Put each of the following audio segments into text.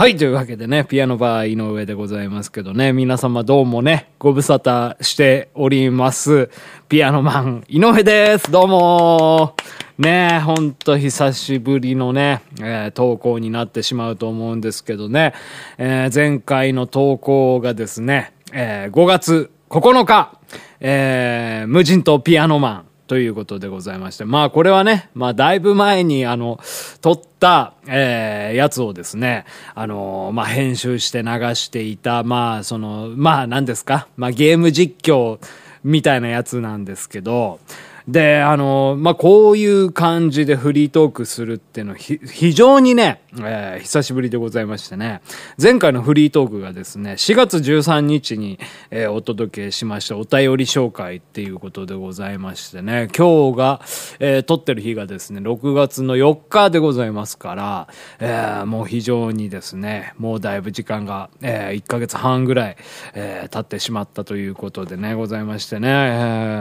はい、というわけでね、ピアノバー井上でございますけどね、皆様どうもね、ご無沙汰しております。ピアノマン井上です。どうもねえ、ほんと久しぶりのね、えー投稿になってしまうと思うんですけどね、えー前回の投稿がですね、えー5月9日、えー無人島ピアノマン、ということでございまして。まあこれはね、まあだいぶ前にあの、撮った、えーやつをですね、あの、まあ編集して流していた、まあその、まあ何ですか、まあゲーム実況みたいなやつなんですけど、で、あの、まあ、こういう感じでフリートークするっていうのは非常にね、えー久しぶりでございましてね、前回のフリートークがですね、4月13日に、えーお届けしましたお便り紹介っていうことでございましてね、今日が、えー撮ってる日がですね、6月の4日でございますから、えーもう非常にですね、もうだいぶ時間が、え1ヶ月半ぐらい、えー経ってしまったということでね、ございましてね、え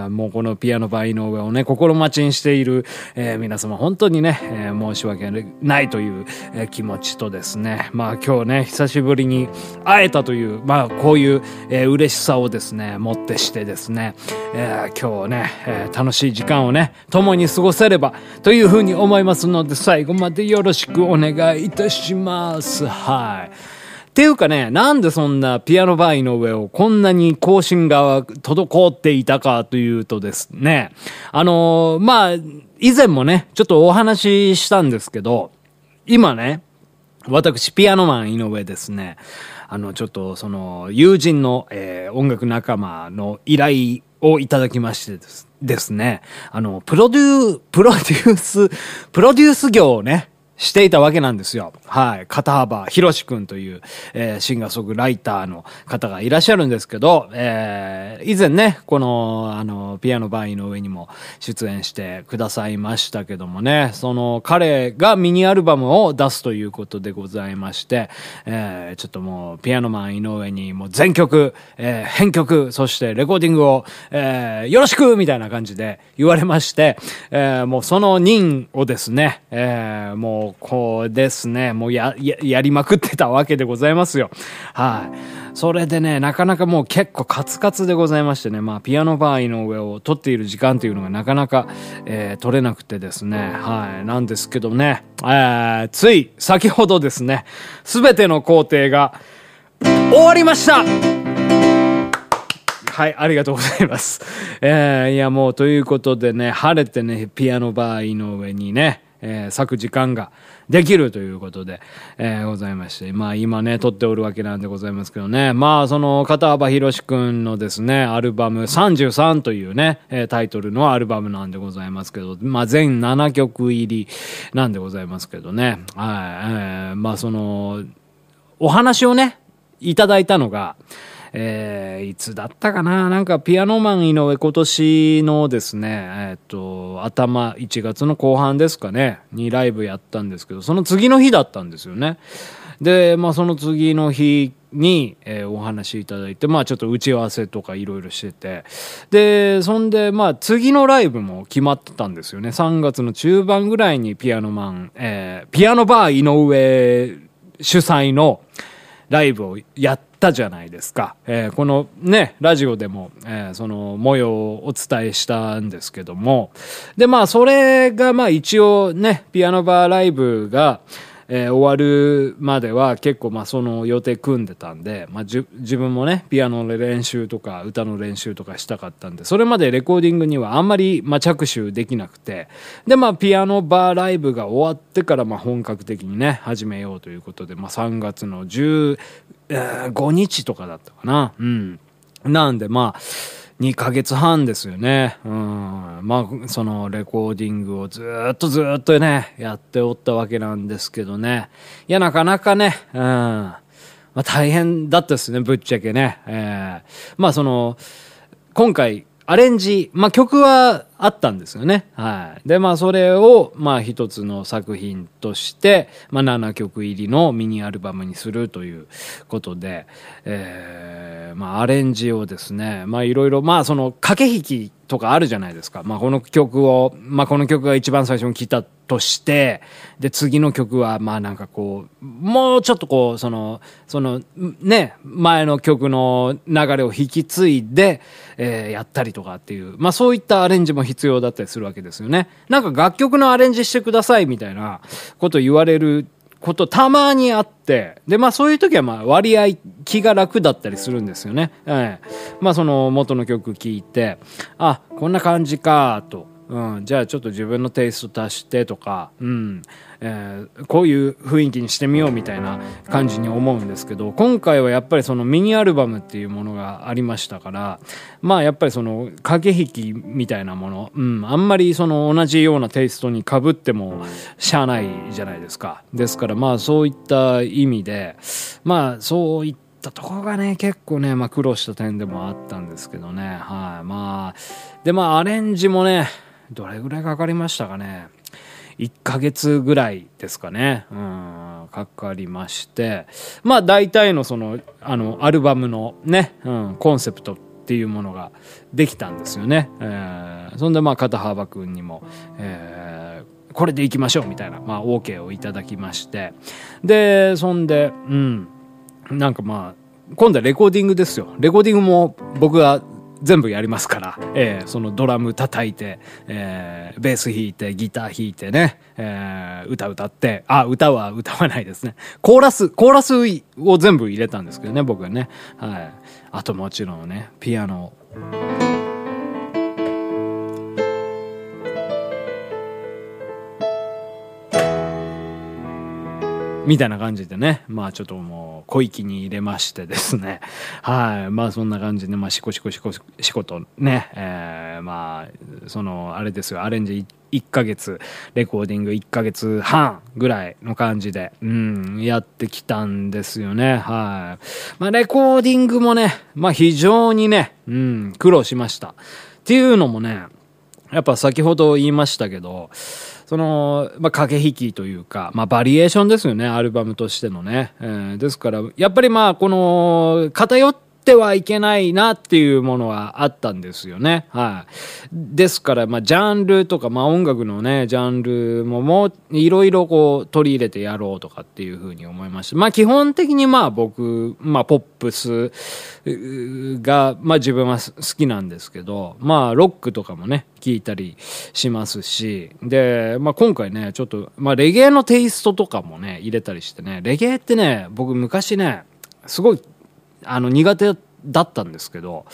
ーもうこのピアノバイの上をね、心待ちにしている、えー皆様本当にね、えー申し訳ないという、えー気持ちとですね、まあ今日ね、久しぶりに会えたという、まあこういう、えー嬉しさをですね、もってしてですね、えー今日ね、えー楽しい時間をね、共に過ごせればというふうに思いますので、最後までよろしくお願いいたします。はい。っていうかね、なんでそんなピアノバーの上をこんなに更新が滞っていたかというとですね、あのーまあ、以前もね、ちょっとお話ししたんですけど、今ね、私、ピアノマン井上ですね。あの、ちょっと、その、友人の、えー音楽仲間の依頼をいただきましてですですね。あの、プロデュー、プロデュース、プロデュース業をね、していたわけなんですよ。はい。片幅博士くんという、えーシンガーソングライターの方がいらっしゃるんですけど、えー以前ね、この、あの、ピアノバイの上にも出演してくださいましたけどもね、その彼がミニアルバムを出すということでございまして、えーちょっともう、ピアノマン井上にもう全曲、えー編曲、そしてレコーディングを、えーよろしくみたいな感じで言われまして、えーもうその任をですね、えーもうこうですね、もうや、や、やりまくってたわけでございますよ。はい。それでね、なかなかもう結構カツカツでございましてね、まあピアノバーの上を撮っている時間というのがなかなか、えー撮れなくてですね、はい。なんですけどね、えーつい先ほどですね、すべての工程が終わりましたはい、ありがとうございます。えーいやもうということでね、晴れてね、ピアノバーの上にね、えー咲く時間ができるということで、えーございまして、まあ今ね、撮っておるわけなんでございますけどね、まあその片幅博士くんのですね、アルバム33というね、えータイトルのアルバムなんでございますけど、まあ全7曲入りなんでございますけどね、はい、えーまあその、お話をね、いただいたのが、えーいつだったかな？なんかピアノマン井上今年のですね、えっ、と、頭1月の後半ですかね、にライブやったんですけど、その次の日だったんですよね。で、まあその次の日に、えーお話いただいて、まあちょっと打ち合わせとかいろいろしてて、で、そんで、まあ次のライブも決まってたんですよね。3月の中盤ぐらいにピアノマン、えーピアノバー井上主催のライブをやったじゃないですか。えーこのね、ラジオでも、えーその模様をお伝えしたんですけども。で、まあ、それが、まあ一応ね、ピアノバーライブが、えー終わるまでは結構まあその予定組んでたんで、まあ、じ自分もねピアノの練習とか歌の練習とかしたかったんでそれまでレコーディングにはあんまりまあ着手できなくてでまあピアノバーライブが終わってからまあ本格的にね始めようということで、まあ、3月の15日とかだったかな。うん。なんでまあ2ヶ月半ですよね。うん。まあ、そのレコーディングをずっとずっとね、やっておったわけなんですけどね。いや、なかなかね、うん。まあ大変だったですね、ぶっちゃけね。えーまあその、今回、アレンジ、まあ曲はあったんですよね。はい。で、まあそれを、まあ一つの作品として、まあ7曲入りのミニアルバムにするということで、えー、まあアレンジをですね、まあいろいろ、まあその駆け引きとかあるじゃないですか。まあこの曲を、まあこの曲が一番最初に聴いたとして、で、次の曲は、まあなんかこう、もうちょっとこう、その、その、ね、前の曲の流れを引き継いで、えー、やったりとかっていう、まあそういったアレンジも必要だったりするわけですよね。なんか楽曲のアレンジしてくださいみたいなこと言われることたまにあって、で、まあそういう時はまあ割合気が楽だったりするんですよね。ええまあその元の曲聴いて、あ、こんな感じか、と。うん、じゃあちょっと自分のテイスト足してとか、うん、えー、こういう雰囲気にしてみようみたいな感じに思うんですけど、今回はやっぱりそのミニアルバムっていうものがありましたから、まあやっぱりその駆け引きみたいなもの、うん、あんまりその同じようなテイストに被ってもしゃあないじゃないですか。ですからまあそういった意味で、まあそういったとこがね、結構ね、まあ苦労した点でもあったんですけどね。はい。まあ、で、まあアレンジもね、どれぐらいかかりましたかね？1ヶ月ぐらいですかね。うん、かかりまして。まあ大体のその、あの、アルバムのね、うん、コンセプトっていうものができたんですよね。えー、そんでまあ片幅くんにも、えー、これでいきましょうみたいな、まあ OK をいただきまして。で、そんで、うん、なんかまあ、今度はレコーディングですよ。レコーディングも僕が全部やりますから、えー、そのドラム叩いて、えー、ベース弾いて、ギター弾いてね、えー、歌歌って、あ、歌は歌わないですね。コーラス、コーラスを全部入れたんですけどね、僕はね。はい。あともちろんね、ピアノ。みたいな感じでね、まあちょっともう小息に入れましてですね、はい、まあそんな感じで、まあシコシコシコシコとね、えー、まあ、その、あれですよ、アレンジ1ヶ月、レコーディング1ヶ月半ぐらいの感じで、うん、やってきたんですよね、はい。まあレコーディングもね、まあ非常にね、うん、苦労しました。っていうのもね、やっぱ先ほど言いましたけど、その、まあ、駆け引きというか、まあ、バリエーションですよね、アルバムとしてのね。えー、ですから、やっぱりまあ、この、偏ってってはいけないなっていうものはあったんですよね。はい。ですから、まあ、ジャンルとか、まあ、音楽のね、ジャンルももう、いろいろこう、取り入れてやろうとかっていうふうに思いました。まあ、基本的にまあ、僕、まあ、ポップスが、まあ、自分は好きなんですけど、まあ、ロックとかもね、聞いたりしますし、で、まあ、今回ね、ちょっと、まあ、レゲエのテイストとかもね、入れたりしてね、レゲエってね、僕昔ね、すごい、あの、苦手だったんですけど、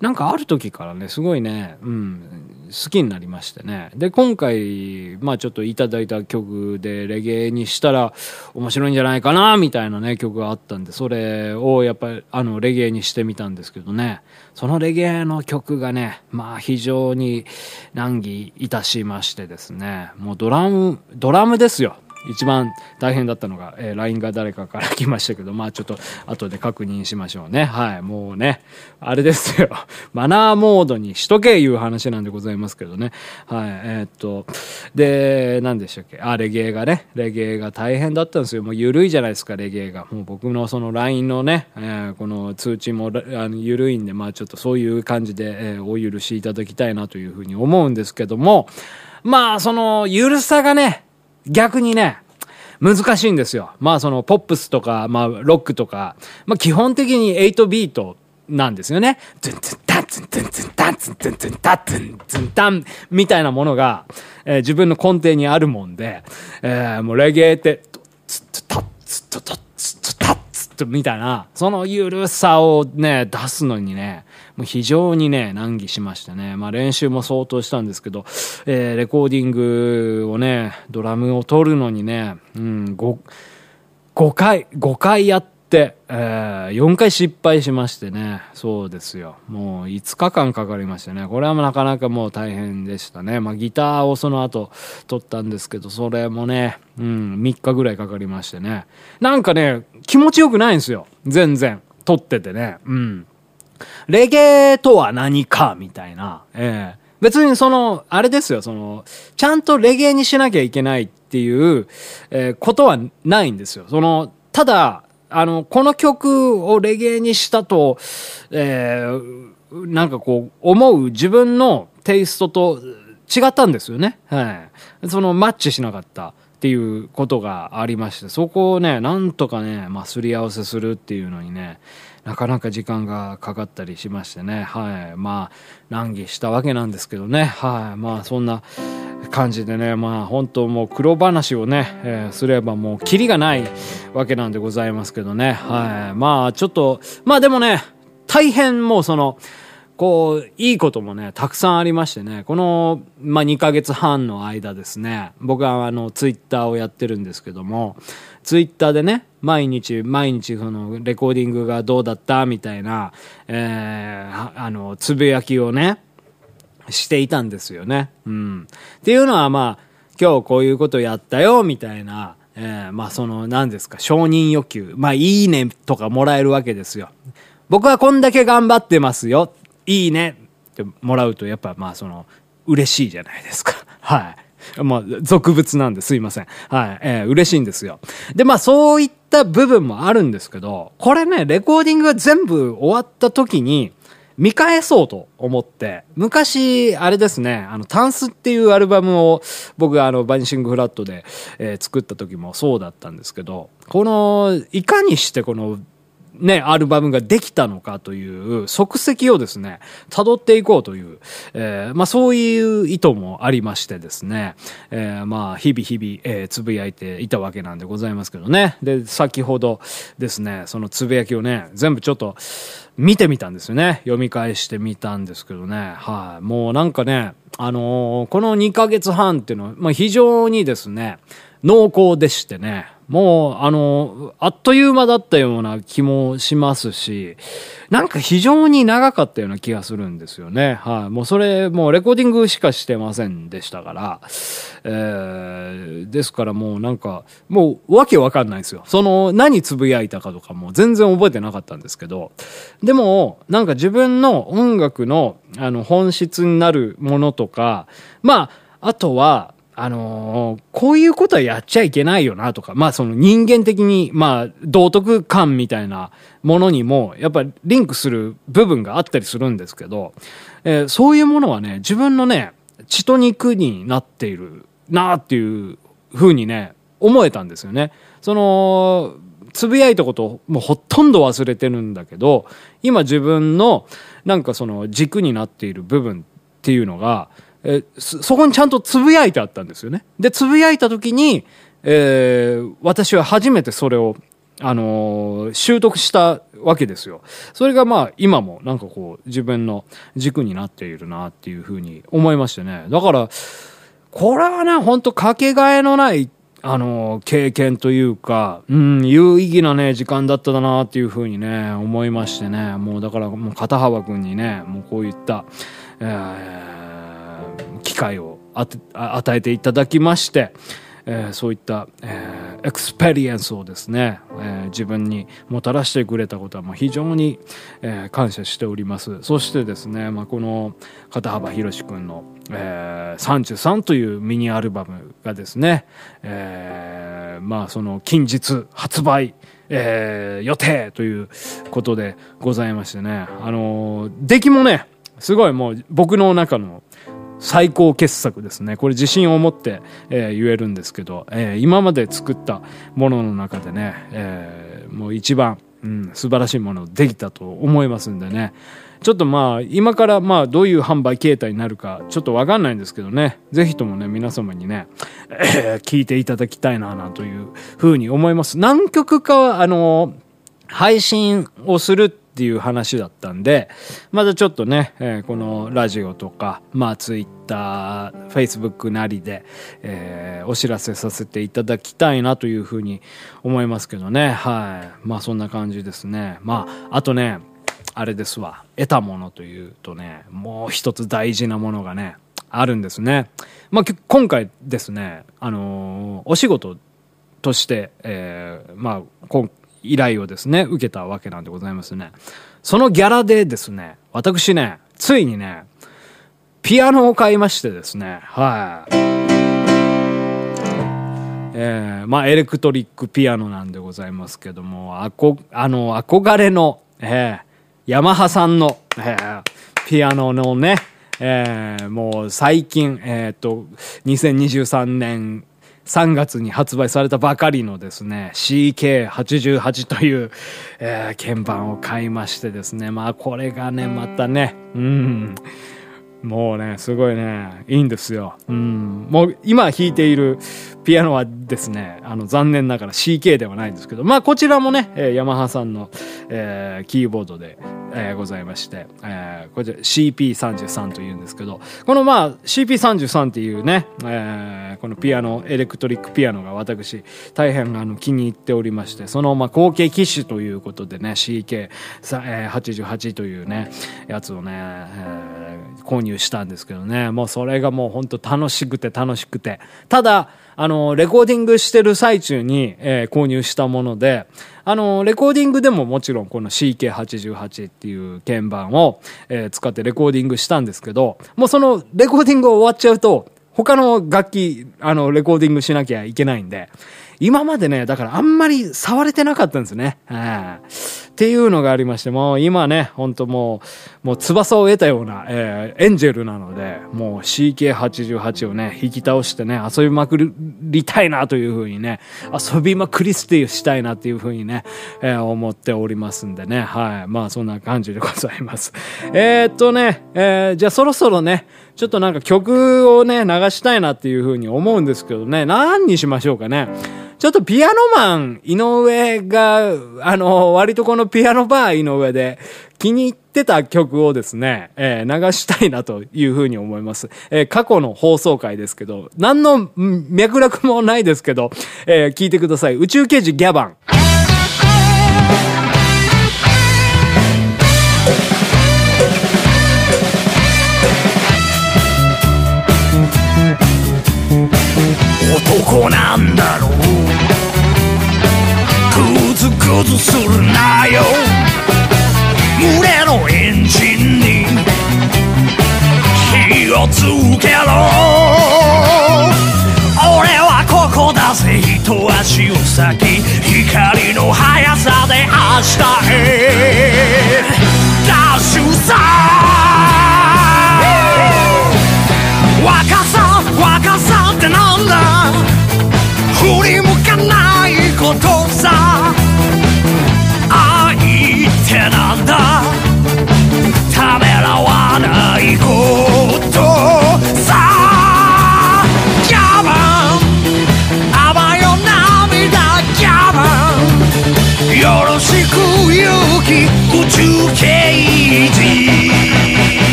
なんかある時からね、すごいね、うん、好きになりましてね。で、今回、まあちょっといただいた曲でレゲエにしたら面白いんじゃないかな、みたいなね、曲があったんで、それをやっぱり、あの、レゲエにしてみたんですけどね、そのレゲエの曲がね、まあ非常に難儀いたしましてですね、もうドラム、ドラムですよ。一番大変だったのが、えー、LINE が誰かから来ましたけど、まあちょっと後で確認しましょうね。はい。もうね、あれですよ。マナーモードにしとけいう話なんでございますけどね。はい。えー、っと、で、何でしたっけ？あ、レゲエがね、レゲエが大変だったんですよ。もう緩いじゃないですか、レゲエが。もう僕のその LINE のね、えー、この通知もあの緩いんで、まあちょっとそういう感じで、えー、お許しいただきたいなというふうに思うんですけども、まあその、ゆるさがね、逆にね、難しいんですよ。まあそのポップスとか、まあロックとか、まあ基本的に8ビートなんですよね。ツンツンタンツンツンツンタンツンツンツンタンツンツンタンみたいなものが、えー、自分の根底にあるもんで、えー、もうレゲエって、ツッとタッツッとタッツッとタッツッみたいな、そのゆるさをね、出すのにね、もう非常にね、難儀しましたね。まあ練習も相当したんですけど、えー、レコーディングをね、ドラムを取るのにね、うん、5、5回、5回やって、えー、4回失敗しましてね。そうですよ。もう5日間かかりましたね。これはなかなかもう大変でしたね。まあギターをその後取ったんですけど、それもね、うん、3日ぐらいかかりましてね。なんかね、気持ちよくないんですよ。全然。取っててね。うん。レゲエとは何かみたいな、ええ別にその、あれですよ、その、ちゃんとレゲエにしなきゃいけないっていう、えー、ことはないんですよ。その、ただ、あの、この曲をレゲエにしたと、えー、なんかこう、思う自分のテイストと違ったんですよね。はい。そのマッチしなかったっていうことがありまして、そこをね、なんとかね、まあ、すり合わせするっていうのにね、なかなか時間がかかったりしましてね、はい。まあ、難儀したわけなんですけどね、はい。まあ、そんな感じでね、まあ、本当もう黒話をね、えー、すればもうキリがないわけなんでございますけどね、はい。まあ、ちょっと、まあでもね、大変もうその、こう、いいこともね、たくさんありましてね、この、まあ、2ヶ月半の間ですね、僕はあの、ツイッターをやってるんですけども、ツイッターでね、毎日、毎日、その、レコーディングがどうだったみたいな、えー、あの、つぶやきをね、していたんですよね。うん。っていうのは、まあ、今日こういうことやったよ、みたいな、えー、まあ、その、何ですか、承認欲求。まあ、いいねとかもらえるわけですよ。僕はこんだけ頑張ってますよ。いいねってもらうと、やっぱ、まあ、その、嬉しいじゃないですか。はい。まあ、俗物なんですいません。はい。えー、嬉しいんですよ。で、まあ、そういった部分もあるんですけど、これね、レコーディングが全部終わった時に、見返そうと思って、昔、あれですね、あの、タンスっていうアルバムを僕があの、バニシングフラットで、えー、作った時もそうだったんですけど、この、いかにしてこのね、アルバムができたのかという足跡をですね、辿っていこうという、えー、まあそういう意図もありましてですね、えー、まあ日々日々、えー、つぶやいていたわけなんでございますけどね。で、先ほどですね、そのつぶやきをね、全部ちょっと見てみたんですよね。読み返してみたんですけどね。はい、もうなんかね、あのー、この2ヶ月半っていうのは、まあ非常にですね、濃厚でしてね、もう、あの、あっという間だったような気もしますし、なんか非常に長かったような気がするんですよね。はい。もうそれ、もうレコーディングしかしてませんでしたから、えー、ですからもうなんか、もうわけわかんないですよ。その、何つぶやいたかとかも全然覚えてなかったんですけど、でも、なんか自分の音楽の、あの、本質になるものとか、まあ、あとは、あのー、こういうことはやっちゃいけないよなとか、まあその人間的に、まあ道徳感みたいなものにも、やっぱリンクする部分があったりするんですけど、えー、そういうものはね、自分のね、血と肉になっているなっていうふうにね、思えたんですよね。その、つぶやいたこともうほとんど忘れてるんだけど、今自分のなんかその軸になっている部分っていうのが、えそこにちゃんとつぶやいてあったんですよね。で、つぶやいた時に、えー、私は初めてそれを、あのー、習得したわけですよ。それがまあ今もなんかこう自分の軸になっているなっていうふうに思いましてね。だから、これはね、ほんとかけがえのない、あのー、経験というか、うん、有意義なね、時間だっただなっていうふうにね、思いましてね。もうだからもう片幅くんにね、もうこういった、えー機会を与えていただきまして、えー、そういった、えー、 experience をですね、えー、自分にもたらしてくれたことはもう非常に、え、感謝しております。そしてですね、まあ、この片幅宏君の、えー、33というミニアルバムがですね、え、まあその近日発売、えー、予定ということでございましてね、あのー、出来もね、すごいもう僕の中の最高傑作ですね。これ自信を持って、えー、言えるんですけど、えー、今まで作ったものの中でね、えー、もう一番、うん、素晴らしいものできたと思いますんでね。ちょっとまあ、今からまあ、どういう販売形態になるか、ちょっとわかんないんですけどね、ぜひともね、皆様にね、えー、聞いていただきたいな、なというふうに思います。何曲かは、あの配信をするっていう話だったんで、まだちょっとね、えー、このラジオとか、まあツイッター、フェイスブックなりで、えー、お知らせさせていただきたいなというふうに思いますけどね。はい。まあそんな感じですね。まあ、あとね、あれですわ。得たものというとね、もう一つ大事なものがね、あるんですね。まあ今回ですね、あのー、お仕事として、えー、まあ、依頼をですね、受けたわけなんでございますね。そのギャラでですね、私ね、ついにね、ピアノを買いましてですね、はい。えー、まあ、エレクトリックピアノなんでございますけども、あこ、あの、憧れの、えー、ヤマハさんの、えー、ピアノのね、えー、もう最近、えっ、と、2023年3月に発売されたばかりのですね、CK88 という、えー、鍵盤を買いましてですね、まあこれがね、またね、うん、もうね、すごいね、いいんですよ。うん。もう今弾いているピアノはですね、あの残念ながら CK ではないんですけど、まあこちらもね、えー、ヤマハさんの、えー、キーボードで、えー、ございまして、えー、こちら CP33 というんですけど、このまあ CP33 っていうね、えー、このピアノ、エレクトリックピアノが私大変あの気に入っておりまして、そのまあ後継機種ということでね、CK88 というね、やつをね、えー、購入したんですけどね、もうそれがもう本当楽しくて楽しくて、ただ、あの、レコーディングしてる最中に、えー、購入したもので、あの、レコーディングでももちろんこの CK88 っていう鍵盤を、えー、使ってレコーディングしたんですけど、もうそのレコーディング終わっちゃうと、他の楽器、あの、レコーディングしなきゃいけないんで、今までね、だからあんまり触れてなかったんですね。っていうのがありまして、もう今ね、ほんともう、もう翼を得たような、えー、エンジェルなので、もう CK88 をね、引き倒してね、遊びまくりたいなというふうにね、遊びまくり捨てしたいなっていうふうにね、えー、思っておりますんでね、はい。まあそんな感じでございます。えー、っとね、えー、じゃあそろそろね、ちょっとなんか曲をね、流したいなっていうふうに思うんですけどね、何にしましょうかね。ちょっとピアノマン井上が、あの、割とこのピアノバー井上で気に入ってた曲をですね、えー、流したいなというふうに思います。えー、過去の放送回ですけど、何の脈絡もないですけど、えー、聞いてください。宇宙刑事ギャバン。男なんだろう。グズグズするなよ。群れのエンジンに火をつけろ。俺はここだぜ。一足を先。光の速さで明日へ。ダッシュさ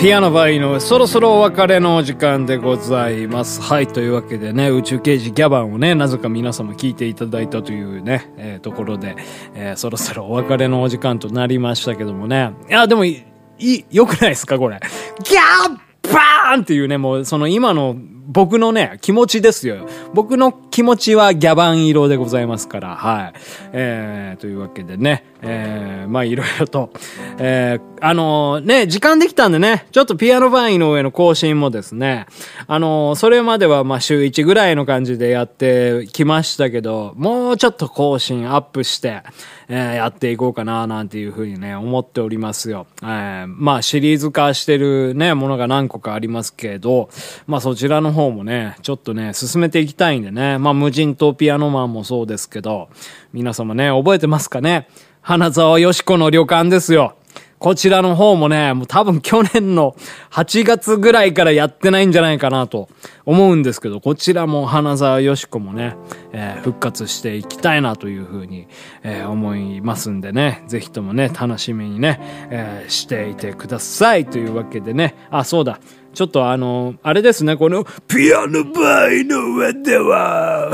ピアノバイのそろそろお別れのお時間でございます。はい、というわけでね、宇宙刑事ギャバンをね、なぜか皆様聞いていただいたというね、えー、ところで、えー、そろそろお別れのお時間となりましたけどもね。いや、でもいい、良くないですか、これ。ギャーバーンっていうね、もうその今の僕のね、気持ちですよ。僕の気持ちはギャバン色でございますから、はい。えー、というわけでね、えー、まあいろいろと、えー、あのー、ね、時間できたんでね、ちょっとピアノバインの上の更新もですね、あのー、それまではまあ週1ぐらいの感じでやってきましたけど、もうちょっと更新アップして、えー、やっていこうかな、なんていうふうにね、思っておりますよ。えー、まあシリーズ化してるね、ものが何個かありますけど、まあそちらの方方もね、ちょっとね、進めていきたいんでね。まあ、無人島ピアノマンもそうですけど、皆様ね、覚えてますかね？花沢よしこの旅館ですよ。こちらの方もね、もう多分去年の8月ぐらいからやってないんじゃないかなと思うんですけど、こちらも花沢よしこもね、えー、復活していきたいなというふうに、えー、思いますんでね、ぜひともね、楽しみにね、えー、していてくださいというわけでね、あ、そうだ。ちょっとあの、あれですね、この、ピアノバイの上では、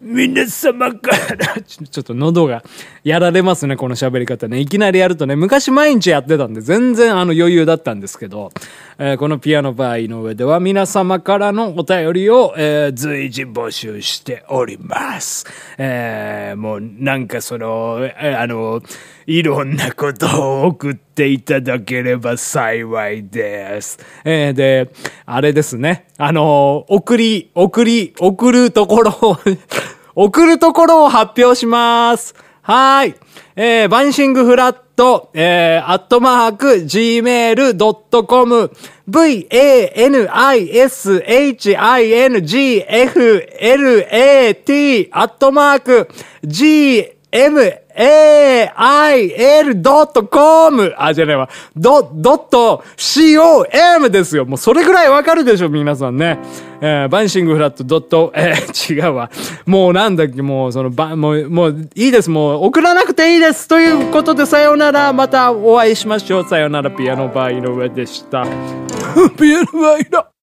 皆様から、ちょっと喉がやられますね、この喋り方ね。いきなりやるとね、昔毎日やってたんで、全然あの余裕だったんですけど、えーこのピアノバー井上では皆様からのお便りを、えー随時募集しております。えーもうなんかその、あの、いろんなことを送っていただければ幸いです。えーで、あれですね。あの、送り、送り、送るところを、送るところを発表します。はい。えー、バンシングフラット、えー、アットマーク、gmail.com、v-a-n-i-s-h-i-n-g-f-l-a-t、アットマーク、gmail.com! あ、じゃないわ。ド、ドット、com ですよ。もうそれぐらいわかるでしょ、皆さんね。えー、バンシングフラットドット、えー、違うわ。もうなんだっけ、もうその、ば、もう、もういいです。もう送らなくていいです。ということで、さようなら。またお会いしましょう。さようなら。ピアノバー井上でした。ピアノバー井上。